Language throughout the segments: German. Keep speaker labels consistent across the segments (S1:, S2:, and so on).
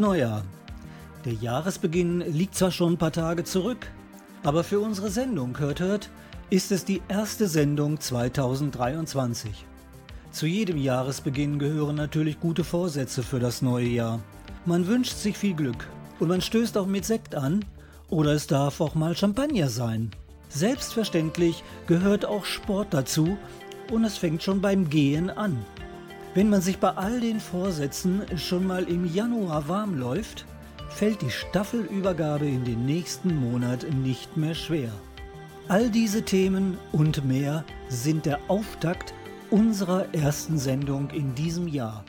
S1: Neujahr! Der Jahresbeginn liegt zwar schon ein paar Tage zurück, aber für unsere Sendung Hört Hört ist es die erste Sendung 2023. Zu jedem Jahresbeginn gehören natürlich gute Vorsätze für das neue Jahr. Man wünscht sich viel Glück und man stößt auch mit Sekt an oder es darf auch mal Champagner sein. Selbstverständlich gehört auch Sport dazu und es fängt schon beim Gehen an. Wenn man sich bei all den Vorsätzen schon mal im Januar warm läuft, fällt die Staffelübergabe in den nächsten Monat nicht mehr schwer. All diese Themen und mehr sind der Auftakt unserer ersten Sendung in diesem Jahr.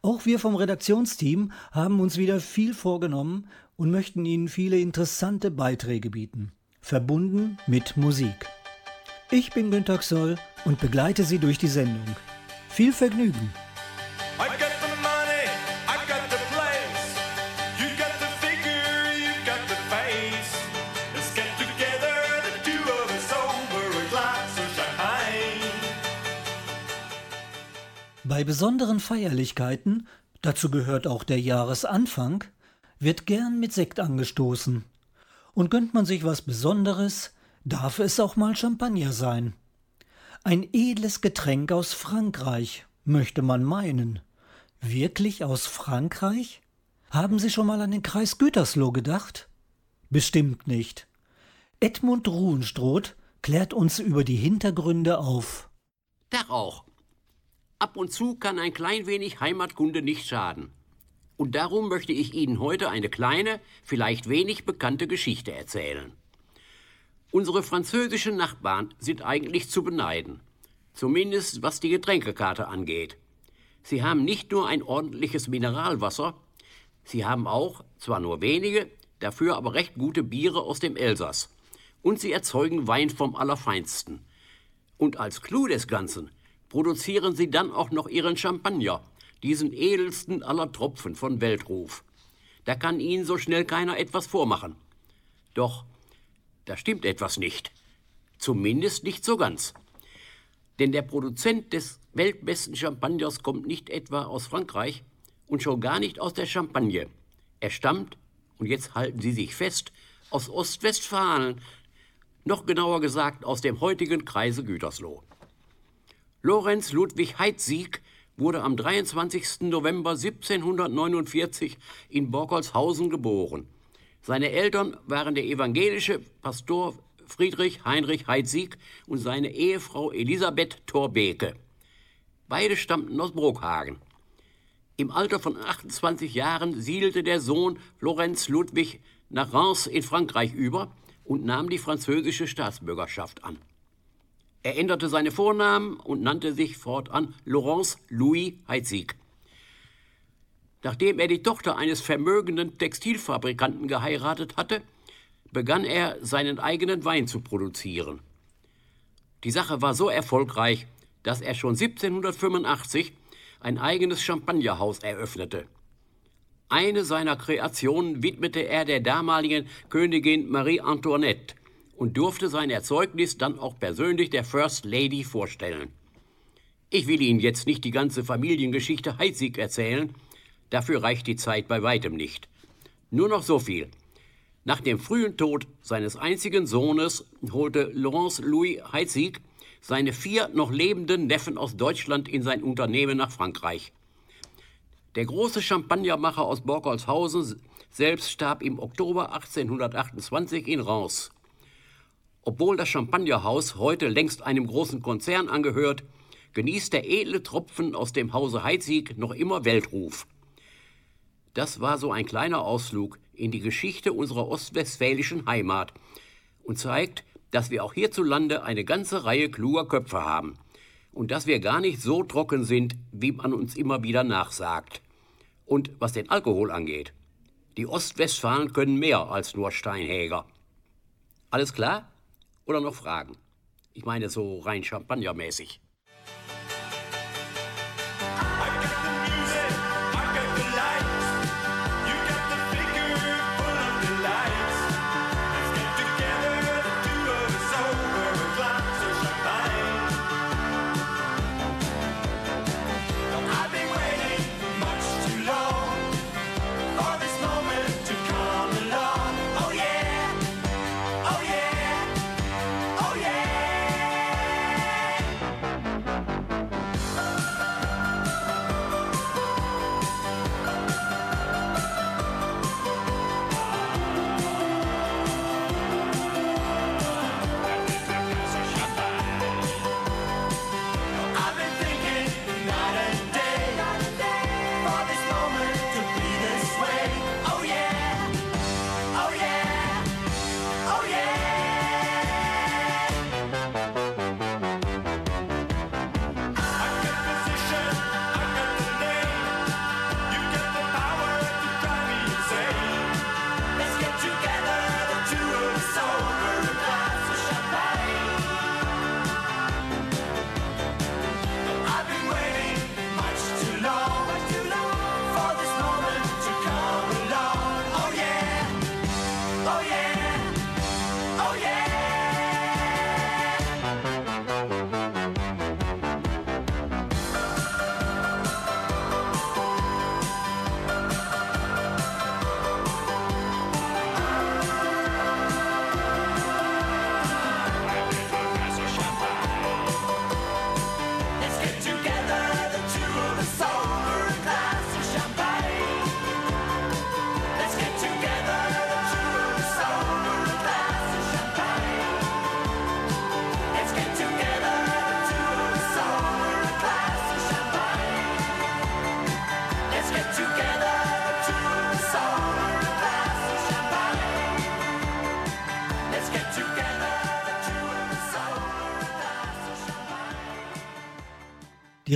S1: Auch wir vom Redaktionsteam haben uns wieder viel vorgenommen und möchten Ihnen viele interessante Beiträge bieten, verbunden mit Musik. Ich bin Günter Xoll und begleite Sie durch die Sendung. Viel Vergnügen! Bei besonderen Feierlichkeiten, dazu gehört auch der Jahresanfang, wird gern mit Sekt angestoßen. Und gönnt man sich was Besonderes, darf es auch mal Champagner sein. Ein edles Getränk aus Frankreich, möchte man meinen. Wirklich aus Frankreich? Haben Sie schon mal an den Kreis Gütersloh gedacht? Bestimmt nicht. Edmund Ruhenstroth klärt uns über die Hintergründe auf.
S2: Tag auch. Ab und zu kann ein klein wenig Heimatkunde nicht schaden. Und darum möchte ich Ihnen heute eine kleine, vielleicht wenig bekannte Geschichte erzählen. Unsere französischen Nachbarn sind eigentlich zu beneiden. Zumindest was die Getränkekarte angeht. Sie haben nicht nur ein ordentliches Mineralwasser, sie haben auch, zwar nur wenige, dafür aber recht gute Biere aus dem Elsass. Und sie erzeugen Wein vom Allerfeinsten. Und als Clou des Ganzen produzieren sie dann auch noch ihren Champagner, diesen edelsten aller Tropfen von Weltruf. Da kann ihnen so schnell keiner etwas vormachen. Doch da stimmt etwas nicht. Zumindest nicht so ganz. Denn der Produzent des weltbesten Champagners kommt nicht etwa aus Frankreich und schon gar nicht aus der Champagne. Er stammt, und jetzt halten Sie sich fest, aus Ostwestfalen, noch genauer gesagt aus dem heutigen Kreise Gütersloh. Lorenz Ludwig Heidzieg wurde am 23. November 1749 in Borkolshausen geboren. Seine Eltern waren der evangelische Pastor Friedrich Heinrich Heidsieck und seine Ehefrau Elisabeth Thorbeke. Beide stammten aus Brokhagen. Im Alter von 28 Jahren siedelte der Sohn Lorenz Ludwig nach Reims in Frankreich über und nahm die französische Staatsbürgerschaft an. Er änderte seine Vornamen und nannte sich fortan Laurence Louis Heidsieck. Nachdem er die Tochter eines vermögenden Textilfabrikanten geheiratet hatte, begann er seinen eigenen Wein zu produzieren. Die Sache war so erfolgreich, dass er schon 1785 ein eigenes Champagnerhaus eröffnete. Eine seiner Kreationen widmete er der damaligen Königin Marie Antoinette und durfte sein Erzeugnis dann auch persönlich der First Lady vorstellen. Ich will Ihnen jetzt nicht die ganze Familiengeschichte Heidsieck erzählen, Dafür reicht die Zeit bei weitem nicht. Nur noch so viel. Nach dem frühen Tod seines einzigen Sohnes holte Laurence Louis Heidsieck seine vier noch lebenden Neffen aus Deutschland in sein Unternehmen nach Frankreich. Der große Champagnermacher aus Borkolshausen selbst starb im Oktober 1828 in Reims. Obwohl das Champagnerhaus heute längst einem großen Konzern angehört, genießt der edle Tropfen aus dem Hause Heidsieck noch immer Weltruf. Das war so ein kleiner Ausflug
S3: in die Geschichte unserer ostwestfälischen Heimat und zeigt, dass wir auch hierzulande eine ganze Reihe kluger Köpfe haben und dass wir gar nicht so trocken sind, wie man uns immer wieder nachsagt. Und was den Alkohol angeht, die Ostwestfalen können mehr als nur Steinhäger. Alles klar? Oder noch Fragen? Ich meine so rein champagnermäßig.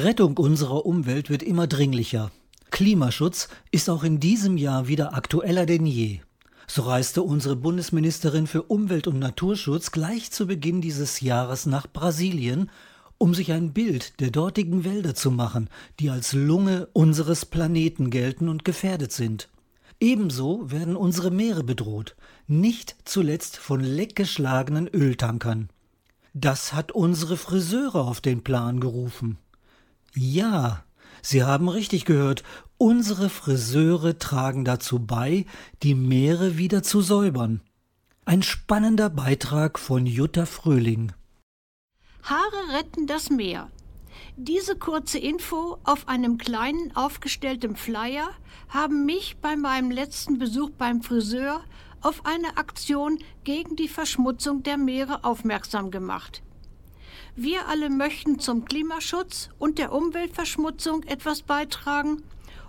S1: Rettung unserer Umwelt wird immer dringlicher. Klimaschutz ist auch in diesem Jahr wieder aktueller denn je. So reiste unsere Bundesministerin für Umwelt und Naturschutz gleich zu Beginn dieses Jahres nach Brasilien, um sich ein Bild der dortigen Wälder zu machen, die als Lunge unseres Planeten gelten und gefährdet sind. Ebenso werden unsere Meere bedroht, nicht zuletzt von leckgeschlagenen Öltankern. Das hat unsere Friseure auf den Plan gerufen. Ja, Sie haben richtig gehört, unsere Friseure tragen dazu bei, die Meere wieder zu säubern. Ein spannender Beitrag von Jutta Fröhling.
S4: Haare retten das Meer. Diese kurze Info auf einem kleinen aufgestellten Flyer haben mich bei meinem letzten Besuch beim Friseur auf eine Aktion gegen die Verschmutzung der Meere aufmerksam gemacht. Wir alle möchten zum Klimaschutz und der Umweltverschmutzung etwas beitragen.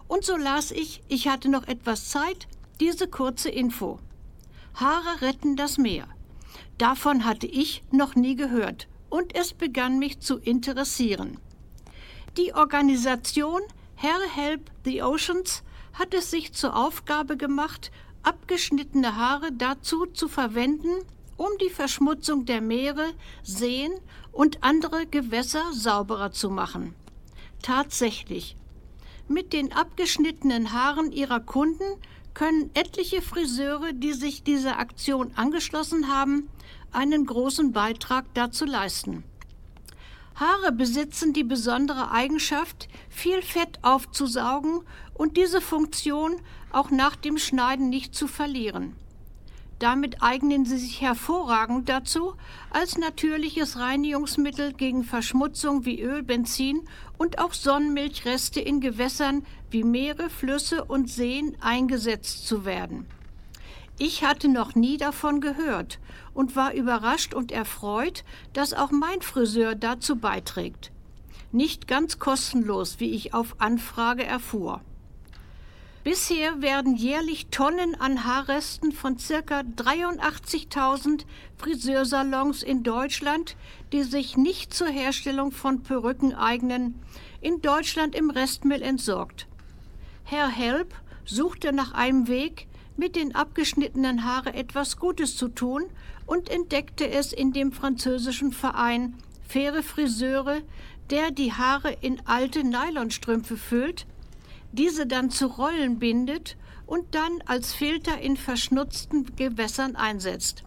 S4: Und so las ich, ich hatte noch etwas Zeit, diese kurze Info. Haare retten das Meer. Davon hatte ich noch nie gehört und es begann mich zu interessieren. Die Organisation Hair Help the Oceans hat es sich zur Aufgabe gemacht, abgeschnittene Haare dazu zu verwenden, um die Verschmutzung der Meere, Seen und andere Gewässer sauberer zu machen. Tatsächlich. Mit den abgeschnittenen Haaren ihrer Kunden können etliche Friseure, die sich dieser Aktion angeschlossen haben, einen großen Beitrag dazu leisten. Haare besitzen die besondere Eigenschaft, viel Fett aufzusaugen und diese Funktion auch nach dem Schneiden nicht zu verlieren. Damit eignen sie sich hervorragend dazu, als natürliches Reinigungsmittel gegen Verschmutzung wie Öl, Benzin und auch Sonnenmilchreste in Gewässern wie Meere, Flüsse und Seen eingesetzt zu werden. Ich hatte noch nie davon gehört und war überrascht und erfreut, dass auch mein Friseur dazu beiträgt. Nicht ganz kostenlos, wie ich auf Anfrage erfuhr. Bisher werden jährlich Tonnen an Haarresten von ca. 83.000 Friseursalons in Deutschland, die sich nicht zur Herstellung von Perücken eignen, in Deutschland im Restmüll entsorgt. Herr Help suchte nach einem Weg, mit den abgeschnittenen Haare etwas Gutes zu tun und entdeckte es in dem französischen Verein Faire Friseure, der die Haare in alte Nylonstrümpfe füllt diese dann zu Rollen bindet und dann als Filter in verschnutzten Gewässern einsetzt.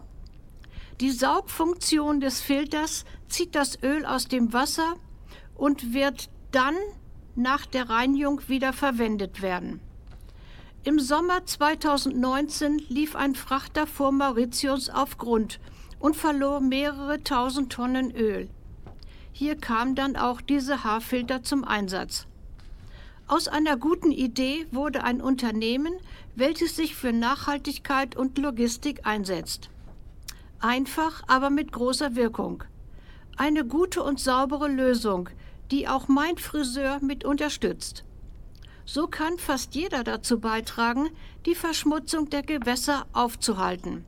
S4: Die Saugfunktion des Filters zieht das Öl aus dem Wasser und wird dann nach der Reinigung wieder verwendet werden. Im Sommer 2019 lief ein Frachter vor Mauritius auf Grund und verlor mehrere tausend Tonnen Öl. Hier kam dann auch diese Haarfilter zum Einsatz. Aus einer guten Idee wurde ein Unternehmen, welches sich für Nachhaltigkeit und Logistik einsetzt. Einfach, aber mit großer Wirkung. Eine gute und saubere Lösung, die auch mein Friseur mit unterstützt. So kann fast jeder dazu beitragen, die Verschmutzung der Gewässer aufzuhalten.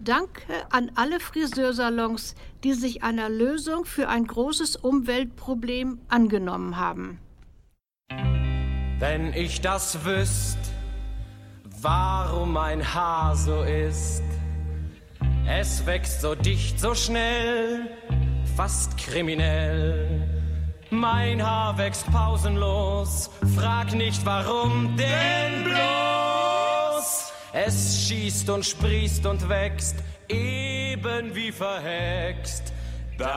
S4: Danke an alle Friseursalons, die sich einer Lösung für ein großes Umweltproblem angenommen haben.
S5: Wenn ich das wüsst, warum mein Haar so ist. Es wächst so dicht, so schnell, fast kriminell. Mein Haar wächst pausenlos, frag nicht warum, denn bloß. Es schießt und sprießt und wächst, eben wie verhext. Darling,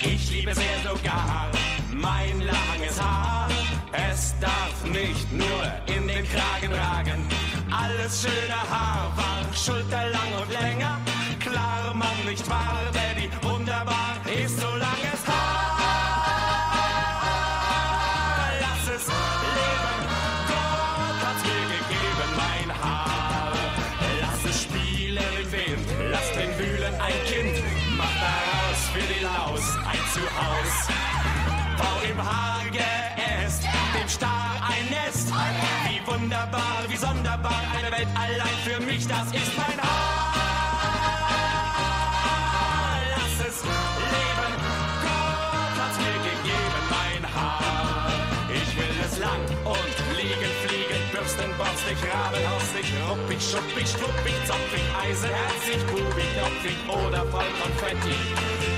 S5: ich liebe sehr sogar mein langes Haar. Es darf nicht nur in den Kragen ragen. Alles schöne Haar war schulterlang und länger. Klar, man nicht wahr, Daddy, wunderbar ist so langes Haar. Lass es leben, Gott hat's mir gegeben, mein Haar. Lass es spielen im Wind, lass den wühlen ein Kind. Mach daraus für die Laus ein Zuhause im Haar geäst, dem Star ein Nest. Wie wunderbar, wie sonderbar, eine Welt allein für mich, das ist mein Haar. Lass es leben, Gott hat's mir gegeben, mein Haar. Ich will es lang und liegen, fliegen, bürsten, borstig, rabenhaustig, ruppig, schuppig, struppig, zopfig, eisenherzig, kubig, knopfig oder voll Konfetti,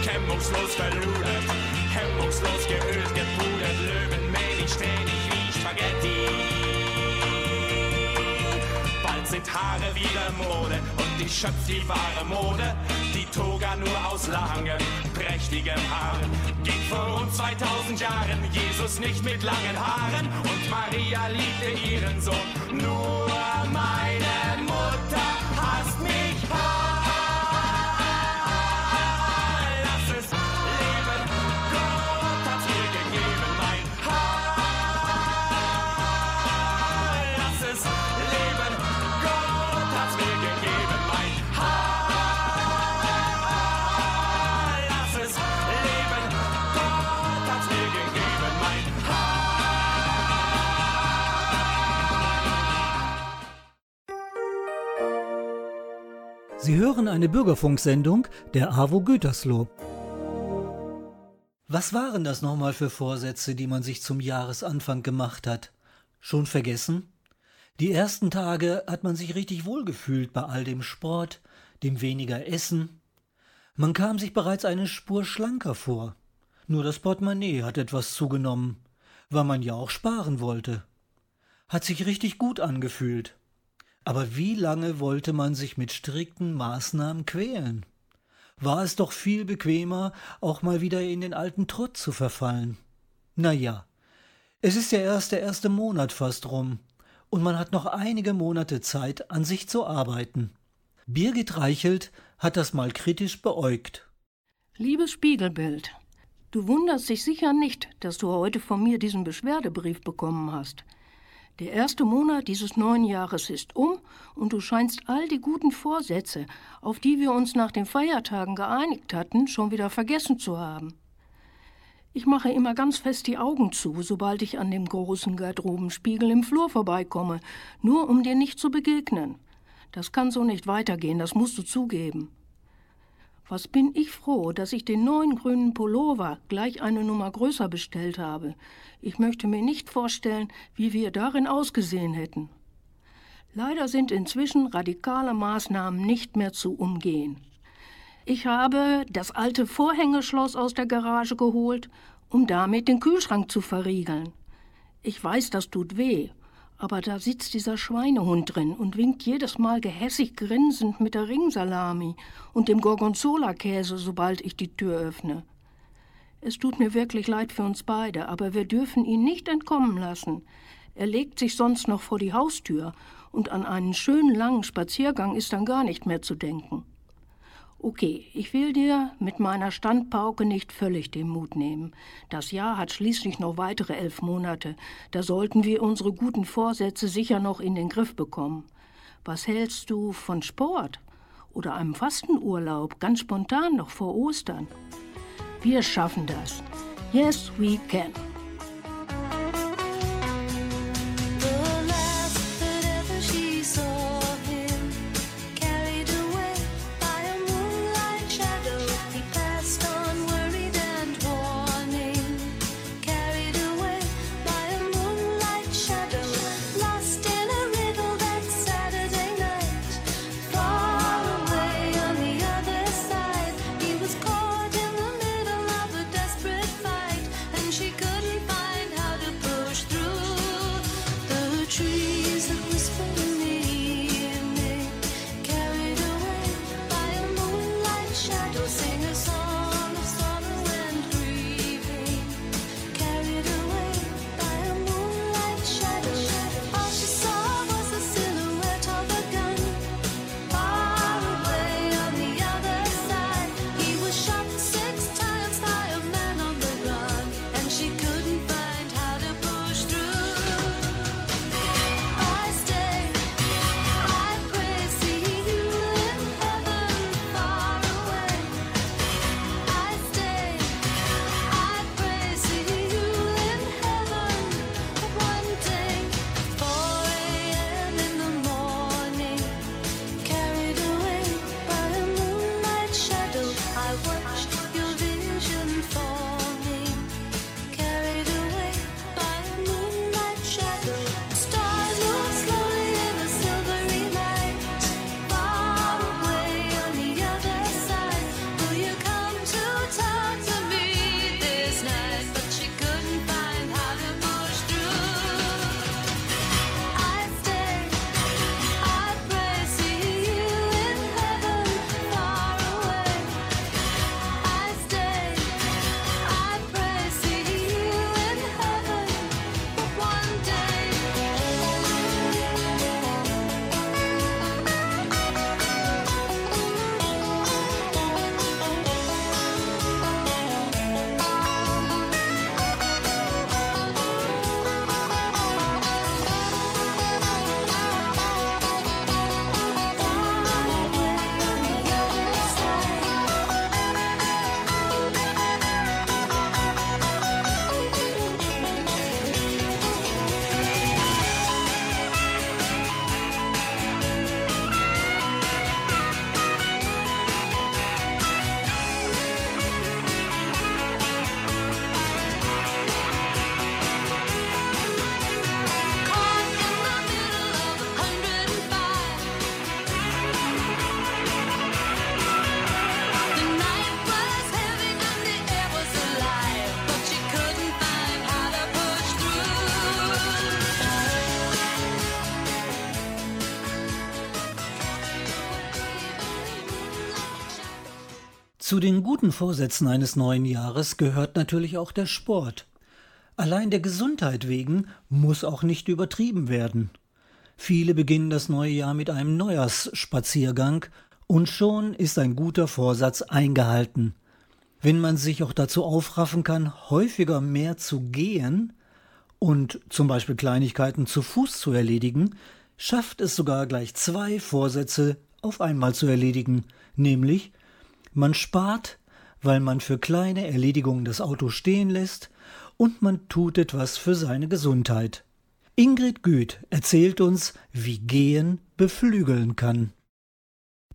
S5: kämmungslos verludert hemmungslos geölt, gepudert, löwenmäßig, ständig wie Spaghetti. Sind Haare wieder Mode und ich schöpf die wahre Mode. Die Toga nur aus langen, prächtigem Haar. Ging vor rund 2000 Jahren Jesus nicht mit langen Haaren und Maria liebte ihren Sohn. Nur meine
S1: Sie hören eine Bürgerfunksendung der AWO Gütersloh. Was waren das nochmal für Vorsätze, die man sich zum Jahresanfang gemacht hat? Schon vergessen? Die ersten Tage hat man sich richtig wohlgefühlt bei all dem Sport, dem weniger Essen. Man kam sich bereits eine Spur schlanker vor. Nur das Portemonnaie hat etwas zugenommen, weil man ja auch sparen wollte. Hat sich richtig gut angefühlt. Aber wie lange wollte man sich mit strikten Maßnahmen quälen? War es doch viel bequemer, auch mal wieder in den alten Trott zu verfallen. Na ja, es ist ja erst der erste Monat fast rum, und man hat noch einige Monate Zeit, an sich zu arbeiten. Birgit Reichelt hat das mal kritisch beäugt.
S6: Liebes Spiegelbild, du wunderst dich sicher nicht, dass du heute von mir diesen Beschwerdebrief bekommen hast. Der erste Monat dieses neuen Jahres ist um und du scheinst all die guten Vorsätze, auf die wir uns nach den Feiertagen geeinigt hatten, schon wieder vergessen zu haben. Ich mache immer ganz fest die Augen zu, sobald ich an dem großen Garderobenspiegel im Flur vorbeikomme, nur um dir nicht zu begegnen. Das kann so nicht weitergehen, das musst du zugeben. Was bin ich froh, dass ich den neuen grünen Pullover gleich eine Nummer größer bestellt habe. Ich möchte mir nicht vorstellen, wie wir darin ausgesehen hätten. Leider sind inzwischen radikale Maßnahmen nicht mehr zu umgehen. Ich habe das alte Vorhängeschloss aus der Garage geholt, um damit den Kühlschrank zu verriegeln. Ich weiß, das tut weh, aber da sitzt dieser Schweinehund drin und winkt jedes Mal gehässig grinsend mit der Ringsalami und dem Gorgonzola-Käse, sobald ich die Tür öffne. Es tut mir wirklich leid für uns beide, aber wir dürfen ihn nicht entkommen lassen. Er legt sich sonst noch vor die Haustür, und an einen schönen langen Spaziergang ist dann gar nicht mehr zu denken. Okay, ich will dir mit meiner Standpauke nicht völlig den Mut nehmen. Das Jahr hat schließlich noch weitere elf Monate. Da sollten wir unsere guten Vorsätze sicher noch in den Griff bekommen. Was hältst du von Sport? Oder einem Fastenurlaub, ganz spontan noch vor Ostern? Wir schaffen das. Yes, we can.
S1: Zu den guten Vorsätzen eines neuen Jahres gehört natürlich auch der Sport. Allein der Gesundheit wegen muss auch nicht übertrieben werden. Viele beginnen das neue Jahr mit einem Neujahrsspaziergang und schon ist ein guter Vorsatz eingehalten. Wenn man sich auch dazu aufraffen kann, häufiger mehr zu gehen und zum Beispiel Kleinigkeiten zu Fuß zu erledigen, schafft es sogar gleich zwei Vorsätze auf einmal zu erledigen, nämlich man spart, weil man für kleine Erledigungen das Auto stehen lässt und man tut etwas für seine Gesundheit. Ingrid Güth erzählt uns, wie Gehen beflügeln kann.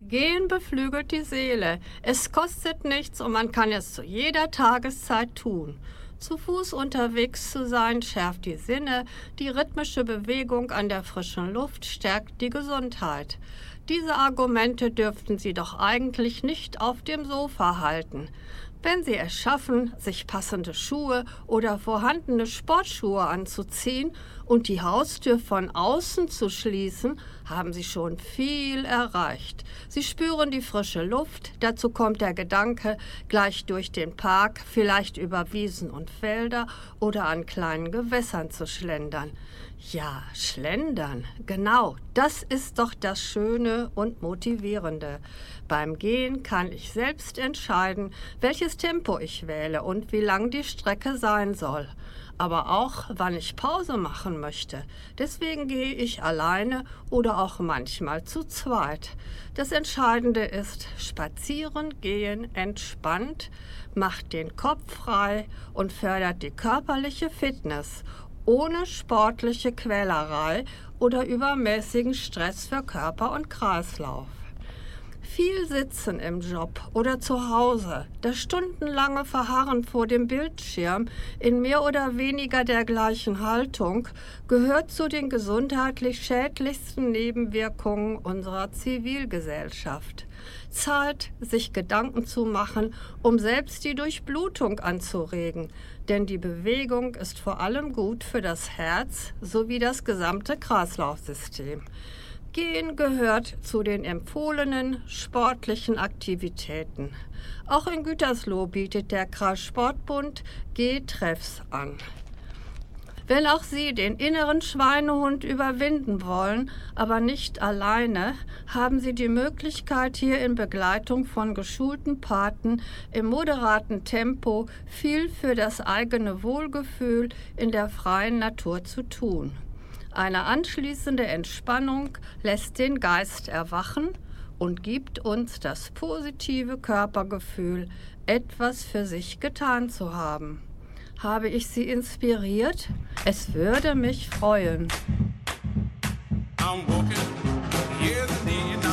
S7: Gehen beflügelt die Seele. Es kostet nichts und man kann es zu jeder Tageszeit tun. Zu Fuß unterwegs zu sein schärft die Sinne, die rhythmische Bewegung an der frischen Luft stärkt die Gesundheit. Diese Argumente dürften Sie doch eigentlich nicht auf dem Sofa halten. Wenn Sie es schaffen, sich passende Schuhe oder vorhandene Sportschuhe anzuziehen und die Haustür von außen zu schließen, haben Sie schon viel erreicht. Sie spüren die frische Luft, dazu kommt der Gedanke, gleich durch den Park, vielleicht über Wiesen und Felder oder an kleinen Gewässern zu schlendern. Ja, schlendern, genau, das ist doch das Schöne und Motivierende. Beim Gehen kann ich selbst entscheiden, welches Tempo ich wähle und wie lang die Strecke sein soll. Aber auch, wann ich Pause machen möchte. Deswegen gehe ich alleine oder auch manchmal zu zweit. Das Entscheidende ist, spazieren gehen entspannt, macht den Kopf frei und fördert die körperliche Fitness ohne sportliche Quälerei oder übermäßigen Stress für Körper und Kreislauf. Viel Sitzen im Job oder zu Hause, das stundenlange Verharren vor dem Bildschirm in mehr oder weniger der gleichen Haltung gehört zu den gesundheitlich schädlichsten Nebenwirkungen unserer Zivilgesellschaft. Zeit, sich Gedanken zu machen, um selbst die Durchblutung anzuregen, denn die Bewegung ist vor allem gut für das Herz sowie das gesamte Kreislaufsystem. Gehen gehört zu den empfohlenen sportlichen Aktivitäten. Auch in Gütersloh bietet der Kreissportbund Gehtreffs an. Wenn auch Sie den inneren Schweinehund überwinden wollen, aber nicht alleine, haben Sie die Möglichkeit, hier in Begleitung von geschulten Paten im moderaten Tempo viel für das eigene Wohlgefühl in der freien Natur zu tun. Eine anschließende Entspannung lässt den Geist erwachen und gibt uns das positive Körpergefühl, etwas für sich getan zu haben. Habe ich Sie inspiriert? Es würde mich freuen.
S8: I'm walking, indeed,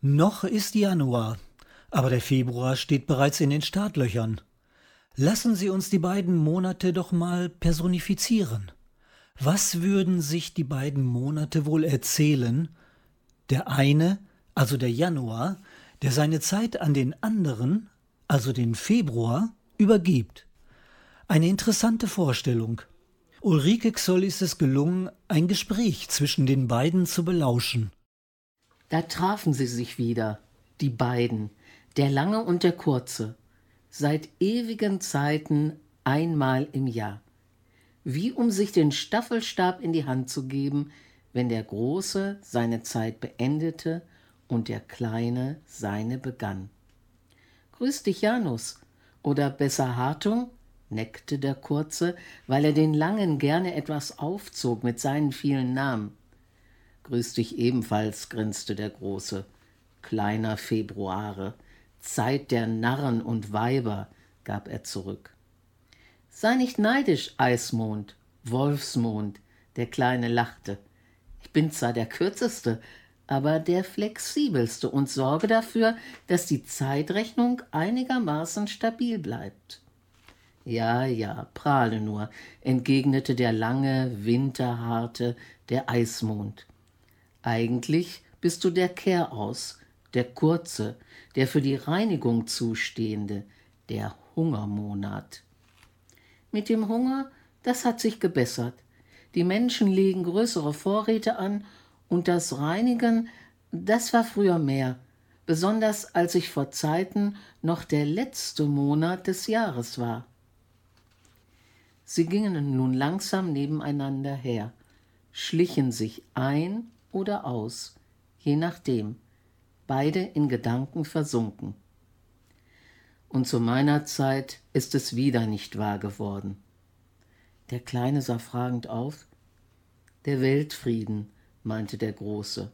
S1: Noch ist Januar, aber der Februar steht bereits in den Startlöchern. Lassen Sie uns die beiden Monate doch mal personifizieren. Was würden sich die beiden Monate wohl erzählen? Der eine, also der Januar, der seine Zeit an den anderen, also den Februar, übergibt. Eine interessante Vorstellung. Ulrike Xoll ist es gelungen, ein Gespräch zwischen den beiden zu belauschen.
S9: Da trafen sie sich wieder, die beiden, der Lange und der Kurze, seit ewigen Zeiten einmal im Jahr. Wie um sich den Staffelstab in die Hand zu geben, wenn der Große seine Zeit beendete und der Kleine seine begann. Grüß dich, Janus, oder besser Hartung, neckte der Kurze, weil er den Langen gerne etwas aufzog mit seinen vielen Namen. Grüß dich ebenfalls, grinste der Große. Kleiner Februare, Zeit der Narren und Weiber, gab er zurück. Sei nicht neidisch, Eismond, Wolfsmond, der Kleine lachte. Ich bin zwar der Kürzeste, aber der flexibelste und sorge dafür, dass die Zeitrechnung einigermaßen stabil bleibt. Ja, ja, prahle nur, entgegnete der lange, winterharte, der Eismond. Eigentlich bist du der Kehraus, der kurze, der für die Reinigung zustehende, der Hungermonat. Mit dem Hunger, das hat sich gebessert. Die Menschen legen größere Vorräte an und das Reinigen, das war früher mehr, besonders als ich vor Zeiten noch der letzte Monat des Jahres war. Sie gingen nun langsam nebeneinander her, schlichen sich ein oder aus, je nachdem, beide in Gedanken versunken. Und zu meiner Zeit ist es wieder nicht wahr geworden. Der Kleine sah fragend auf. Der Weltfrieden, meinte der Große.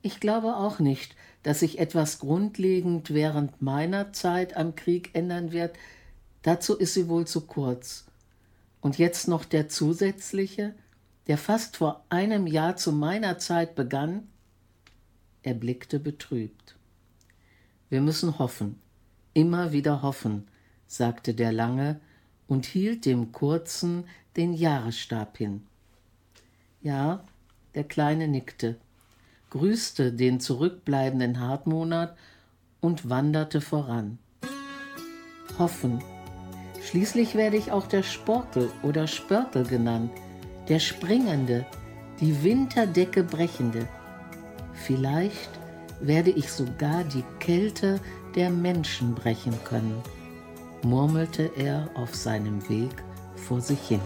S9: Ich glaube auch nicht, dass sich etwas grundlegend während meiner Zeit am Krieg ändern wird, dazu ist sie wohl zu kurz. Und jetzt noch der zusätzliche, der fast vor einem Jahr zu meiner Zeit begann? Er blickte betrübt. Wir müssen hoffen, immer wieder hoffen, sagte der Lange und hielt dem Kurzen den Jahresstab hin. Ja, der Kleine nickte, grüßte den zurückbleibenden Hartmonat und wanderte voran. Hoffen. Schließlich werde ich auch der Sportel oder Spörtel genannt, der Springende, die Winterdecke brechende. Vielleicht werde ich sogar die Kälte der Menschen brechen können, murmelte er auf seinem Weg vor sich hin.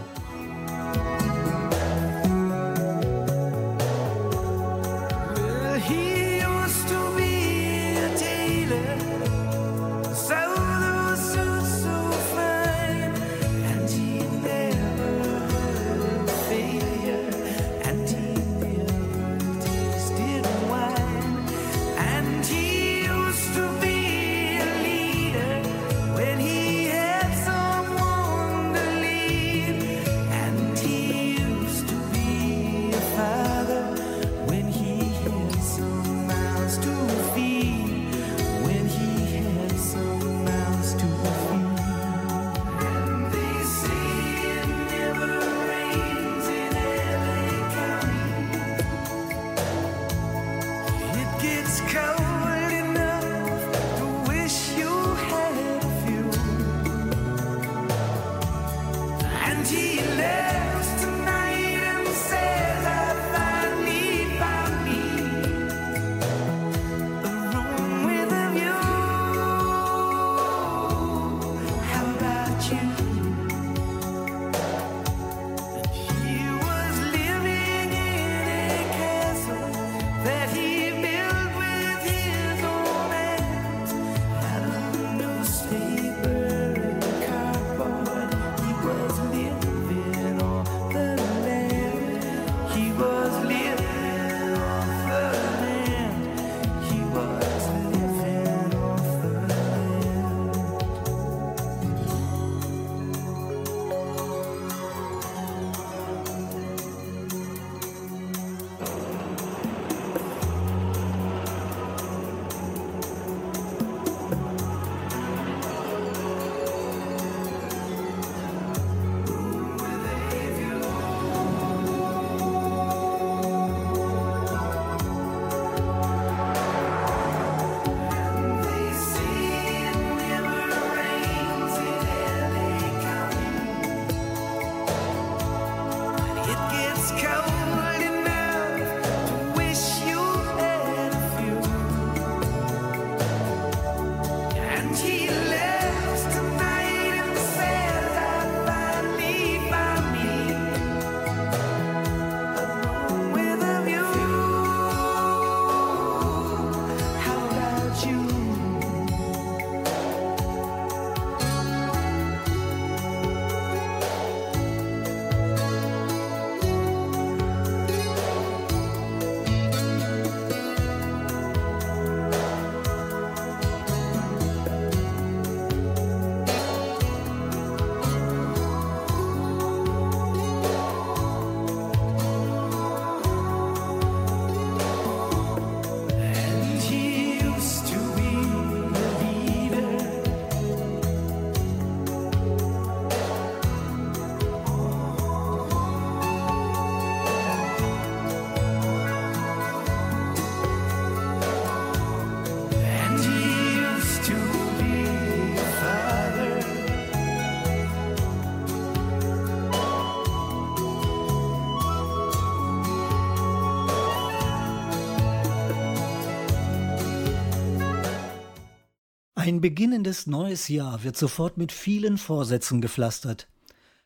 S1: Ein beginnendes neues Jahr wird sofort mit vielen Vorsätzen gepflastert.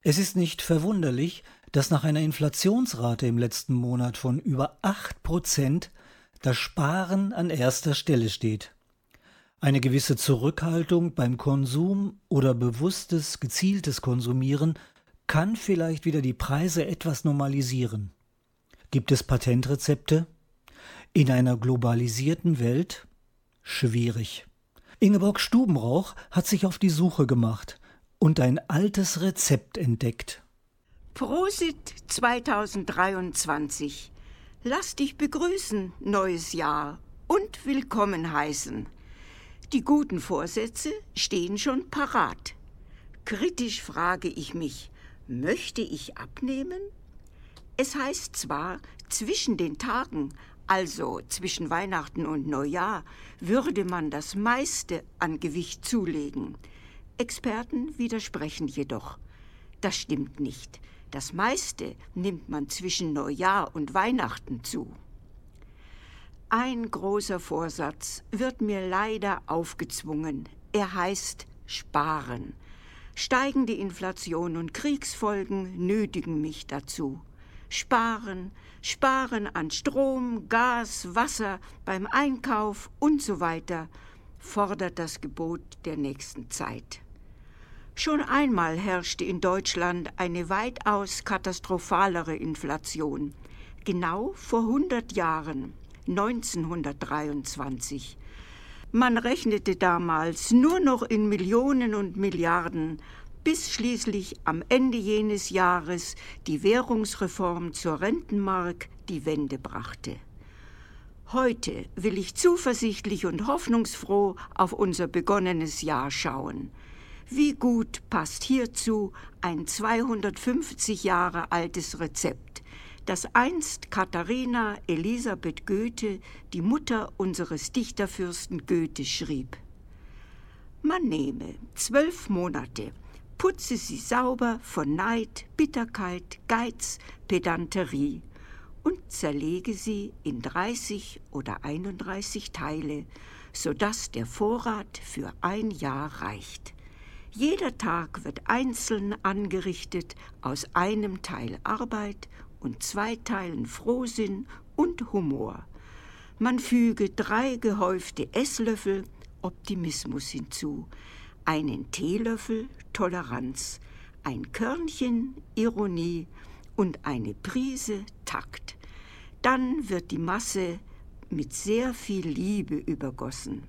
S1: Es ist nicht verwunderlich, dass nach einer Inflationsrate im letzten Monat von über 8 Prozent das Sparen an erster Stelle steht. Eine gewisse Zurückhaltung beim Konsum oder bewusstes, gezieltes Konsumieren kann vielleicht wieder die Preise etwas normalisieren. Gibt es Patentrezepte? In einer globalisierten Welt? Schwierig. Ingeborg Stubenrauch hat sich auf die Suche gemacht und ein altes Rezept entdeckt.
S10: Prosit 2023. Lass dich begrüßen, neues Jahr, und willkommen heißen. Die guten Vorsätze stehen schon parat. Kritisch frage ich mich, möchte ich abnehmen? Es heißt zwar, zwischen den Tagen, also zwischen Weihnachten und Neujahr, würde man das meiste an Gewicht zulegen. Experten widersprechen jedoch. Das stimmt nicht. Das meiste nimmt man zwischen Neujahr und Weihnachten zu. Ein großer Vorsatz wird mir leider aufgezwungen. Er heißt Sparen. Steigende Inflation und Kriegsfolgen nötigen mich dazu. Sparen, sparen an Strom, Gas, Wasser, beim Einkauf und so weiter, fordert das Gebot der nächsten Zeit. Schon einmal herrschte in Deutschland eine weitaus katastrophalere Inflation, genau vor 100 Jahren, 1923. Man rechnete damals nur noch in Millionen und Milliarden, bis schließlich am Ende jenes Jahres die Währungsreform zur Rentenmark die Wende brachte. Heute will ich zuversichtlich und hoffnungsfroh auf unser begonnenes Jahr schauen. Wie gut passt hierzu ein 250 Jahre altes Rezept, das einst Katharina Elisabeth Goethe, die Mutter unseres Dichterfürsten Goethe, schrieb. Man nehme zwölf Monate, putze sie sauber von Neid, Bitterkeit, Geiz, Pedanterie und zerlege sie in 30 oder 31 Teile, sodass der Vorrat für ein Jahr reicht. Jeder Tag wird einzeln angerichtet aus einem Teil Arbeit und zwei Teilen Frohsinn und Humor. Man füge drei gehäufte Esslöffel Optimismus hinzu, einen Teelöffel Toleranz, ein Körnchen Ironie und eine Prise Takt. Dann wird die Masse mit sehr viel Liebe übergossen.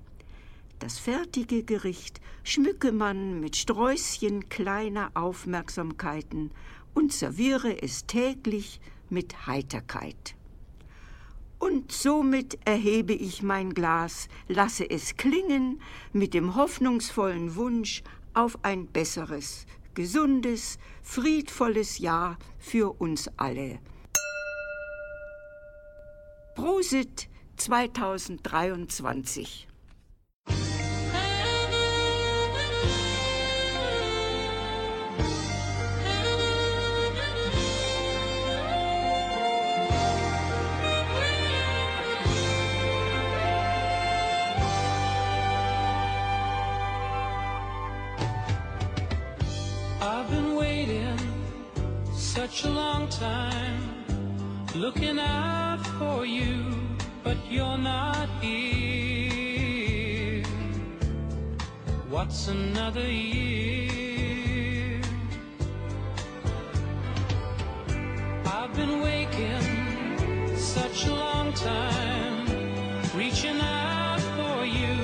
S10: Das fertige Gericht schmücke man mit Sträußchen kleiner Aufmerksamkeiten und serviere es täglich mit Heiterkeit. Und somit erhebe ich mein Glas, lasse es klingen mit dem hoffnungsvollen Wunsch auf ein besseres, gesundes, friedvolles Jahr für uns alle. Prosit 2023
S11: time, looking out for you, but you're not here. What's another year? I've been waking such a long time, reaching out for you,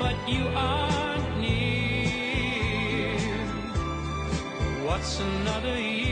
S11: but you aren't near. What's another year?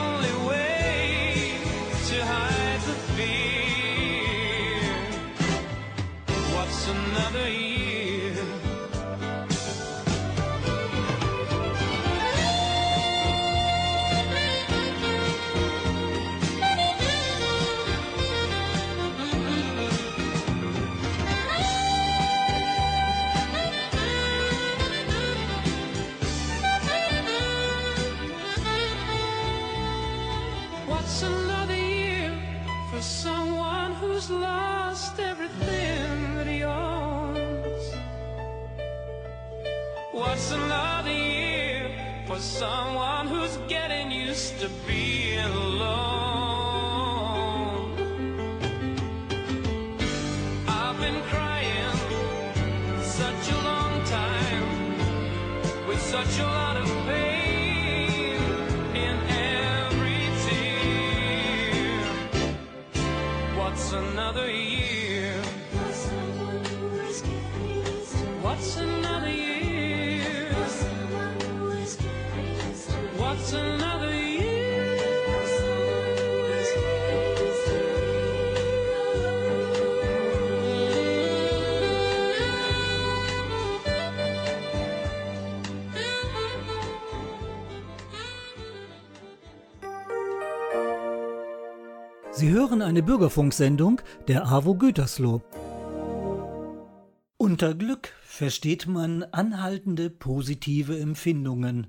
S1: Sie hören eine Bürgerfunksendung der AWO Gütersloh. Unter Glück versteht man anhaltende positive Empfindungen.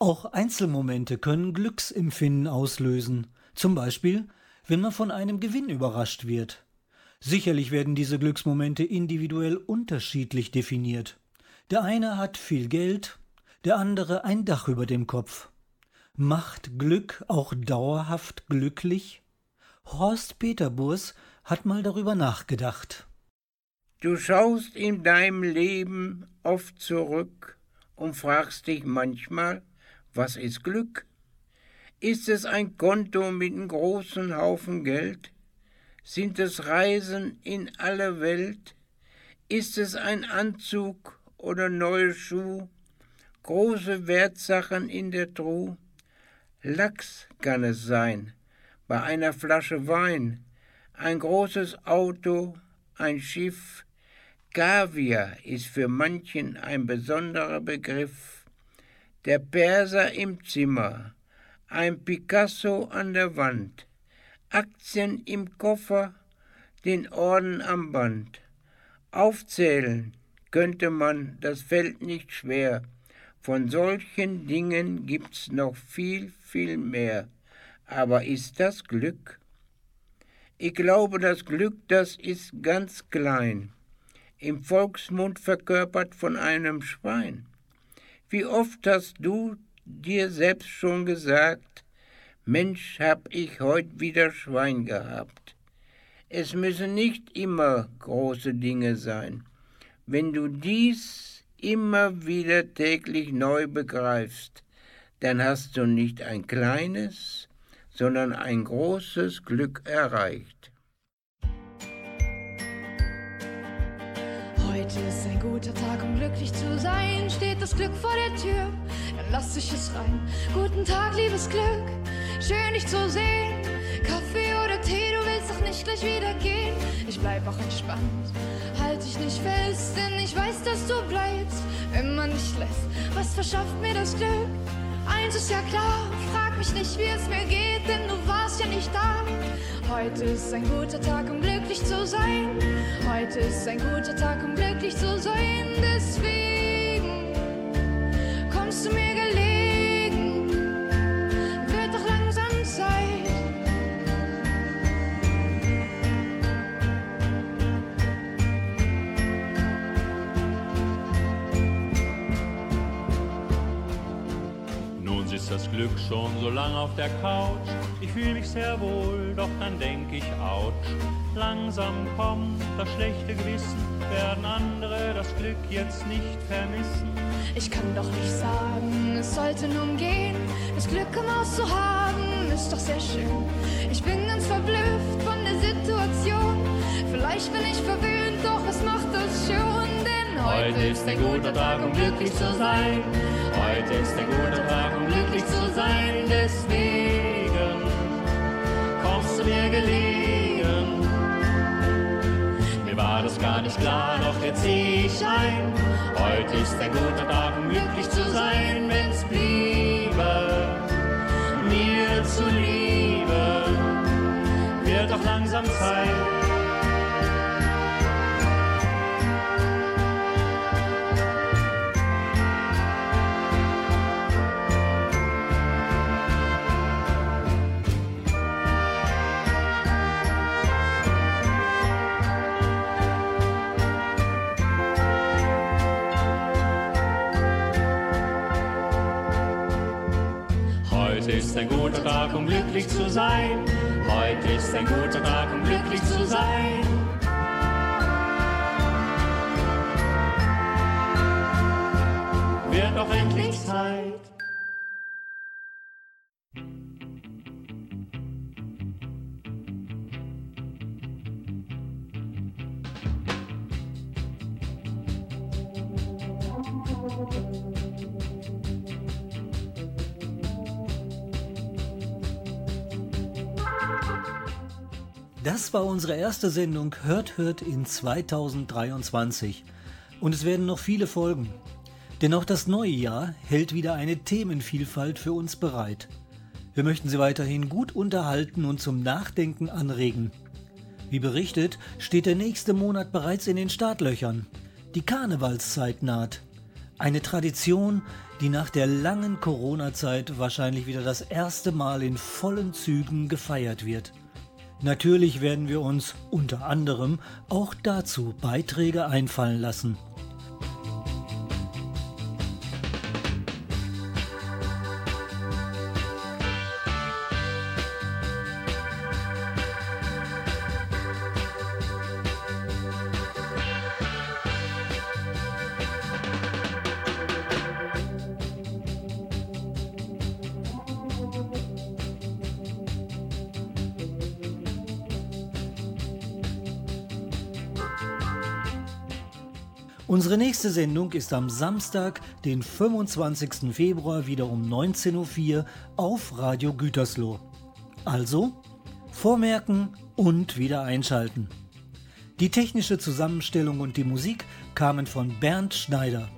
S1: Auch Einzelmomente können Glücksempfinden auslösen, zum Beispiel, wenn man von einem Gewinn überrascht wird. Sicherlich werden diese Glücksmomente individuell unterschiedlich definiert. Der eine hat viel Geld, der andere ein Dach über dem Kopf. Macht Glück auch dauerhaft glücklich? Horst Peterburs hat mal darüber nachgedacht.
S12: Du schaust in deinem Leben oft zurück und fragst dich manchmal, was ist Glück? Ist es ein Konto mit einem großen Haufen Geld? Sind es Reisen in alle Welt? Ist es ein Anzug oder neue Schuh? Große Wertsachen in der Truhe? Lachs kann es sein, bei einer Flasche Wein, ein großes Auto, ein Schiff, Kaviar ist für manchen ein besonderer Begriff. Der Perser im Zimmer, ein Picasso an der Wand, Aktien im Koffer, den Orden am Band. Aufzählen könnte man, das fällt nicht schwer. Von solchen Dingen gibt's noch viel, viel mehr. Aber ist das Glück? Ich glaube, das Glück, das ist ganz klein, im Volksmund verkörpert von einem Schwein. Wie oft hast du dir selbst schon gesagt, Mensch, hab ich heut wieder Schwein gehabt. Es müssen nicht immer große Dinge sein. Wenn du dies immer wieder täglich neu begreifst, dann hast du nicht ein kleines, sondern ein großes Glück erreicht.
S13: Heute ist ein guter Tag, um glücklich zu sein. Steht das Glück vor der Tür, dann lass ich es rein. Guten Tag, liebes Glück, schön dich zu sehen. Kaffee oder Tee, du willst doch nicht gleich wieder gehen. Ich bleib auch entspannt, halt dich nicht fest, denn ich weiß, dass du bleibst, wenn man dich lässt. Was verschafft mir das Glück? Eins ist ja klar, frag mich nicht, wie es mir geht, denn du warst ja nicht da. Heute ist ein guter Tag, um glücklich zu sein. Heute ist ein guter Tag, um glücklich zu sein. Deswegen kommst du mir
S14: das Glück schon so lang auf der Couch. Ich fühle mich sehr wohl, doch dann denk ich, ouch. Langsam kommt das schlechte Gewissen, werden andere das Glück jetzt nicht vermissen.
S13: Ich kann doch nicht sagen, es sollte nun gehen. Das Glück im Haus zu haben, ist doch sehr schön. Ich bin ganz verblüfft
S14: Heute ist ein guter Tag, um glücklich zu sein. Heute ist ein guter Tag, um glücklich zu sein. Deswegen kommst du mir gelegen. Mir war das gar nicht klar, doch jetzt seh ich ein. Heute ist ein guter Tag, um glücklich zu sein, wenn's bliebe. Mir zuliebe, wird doch langsam Zeit. Glücklich zu sein. Heute ist ein guter Tag, um glücklich zu sein. Wird doch endlich Zeit.
S1: War unsere erste Sendung Hört Hört in 2023. Und es werden noch viele folgen. Denn auch das neue Jahr hält wieder eine Themenvielfalt für uns bereit. Wir möchten Sie weiterhin gut unterhalten und zum Nachdenken anregen. Wie berichtet, steht der nächste Monat bereits in den Startlöchern. Die Karnevalszeit naht. Eine Tradition, die nach der langen Corona-Zeit wahrscheinlich wieder das erste Mal in vollen Zügen gefeiert wird. Natürlich werden wir uns unter anderem auch dazu Beiträge einfallen lassen. Nächste Sendung ist am Samstag, den 25. Februar wieder um 19.04 Uhr auf Radio Gütersloh. Also vormerken und wieder einschalten. Die technische Zusammenstellung und die Musik kamen von Bernd Schneider.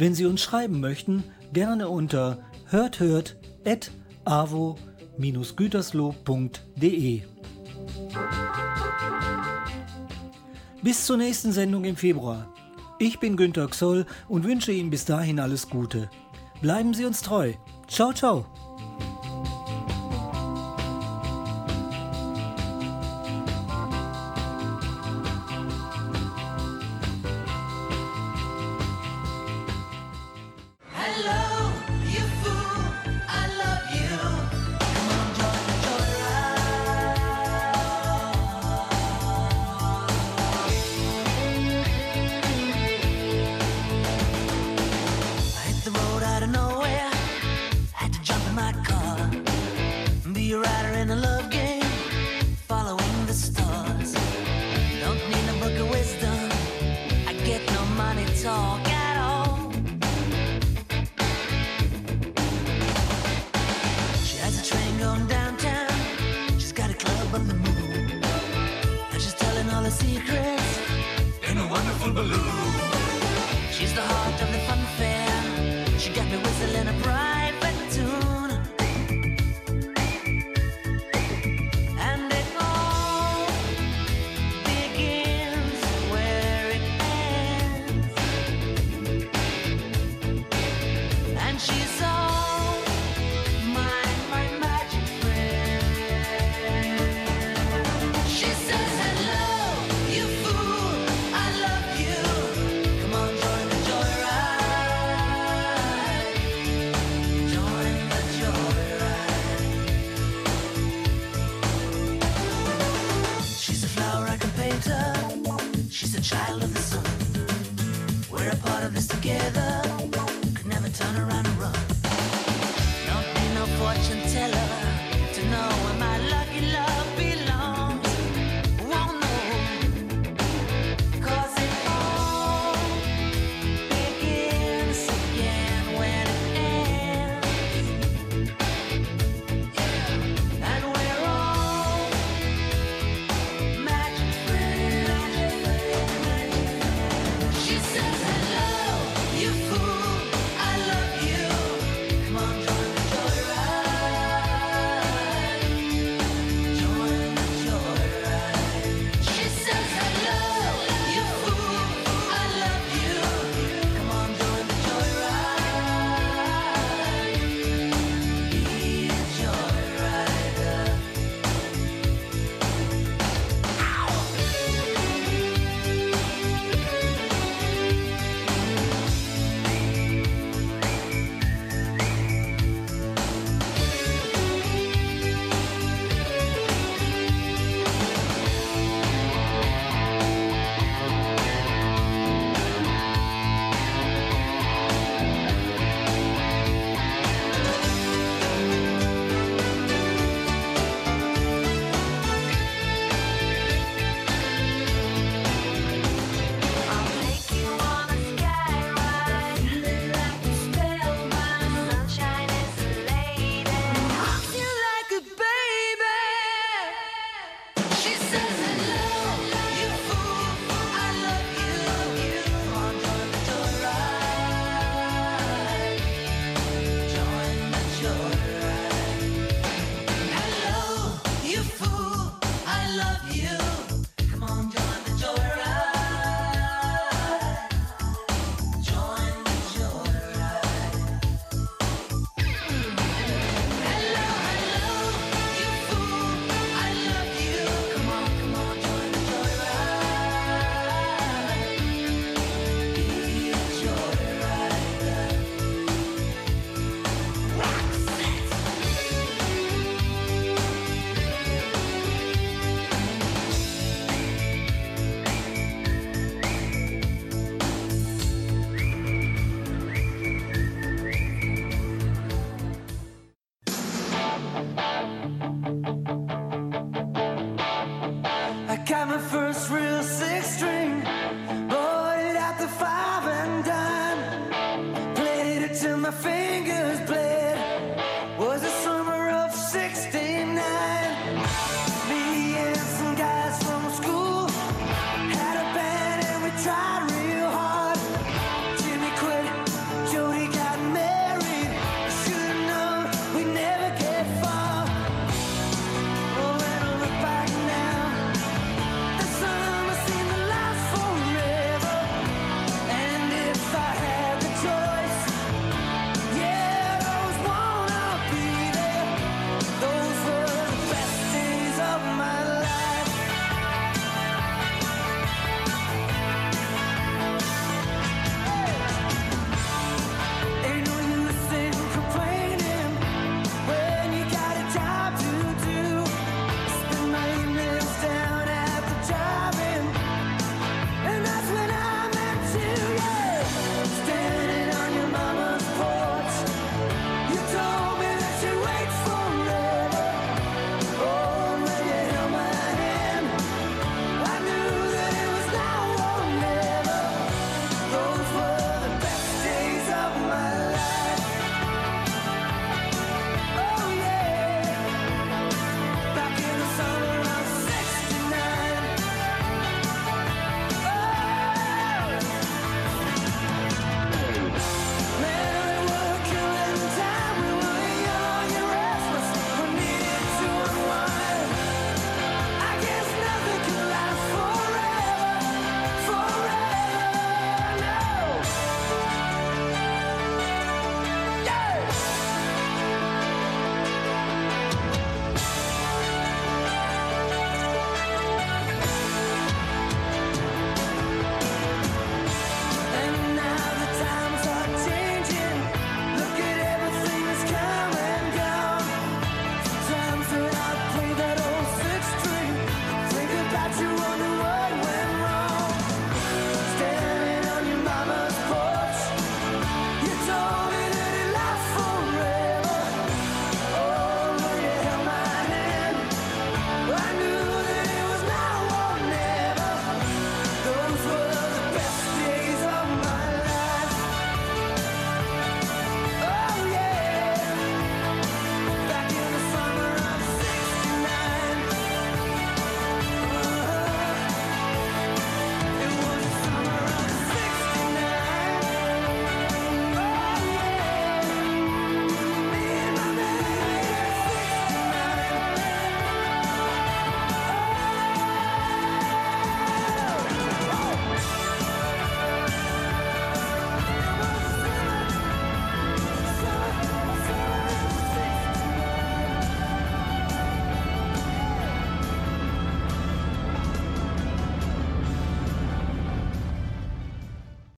S1: Wenn Sie uns schreiben möchten, gerne unter hörthört.avo-gütersloh.de. Bis zur nächsten Sendung im Februar. Ich bin Günter Xoll und wünsche Ihnen bis dahin alles Gute. Bleiben Sie uns treu. Ciao, ciao.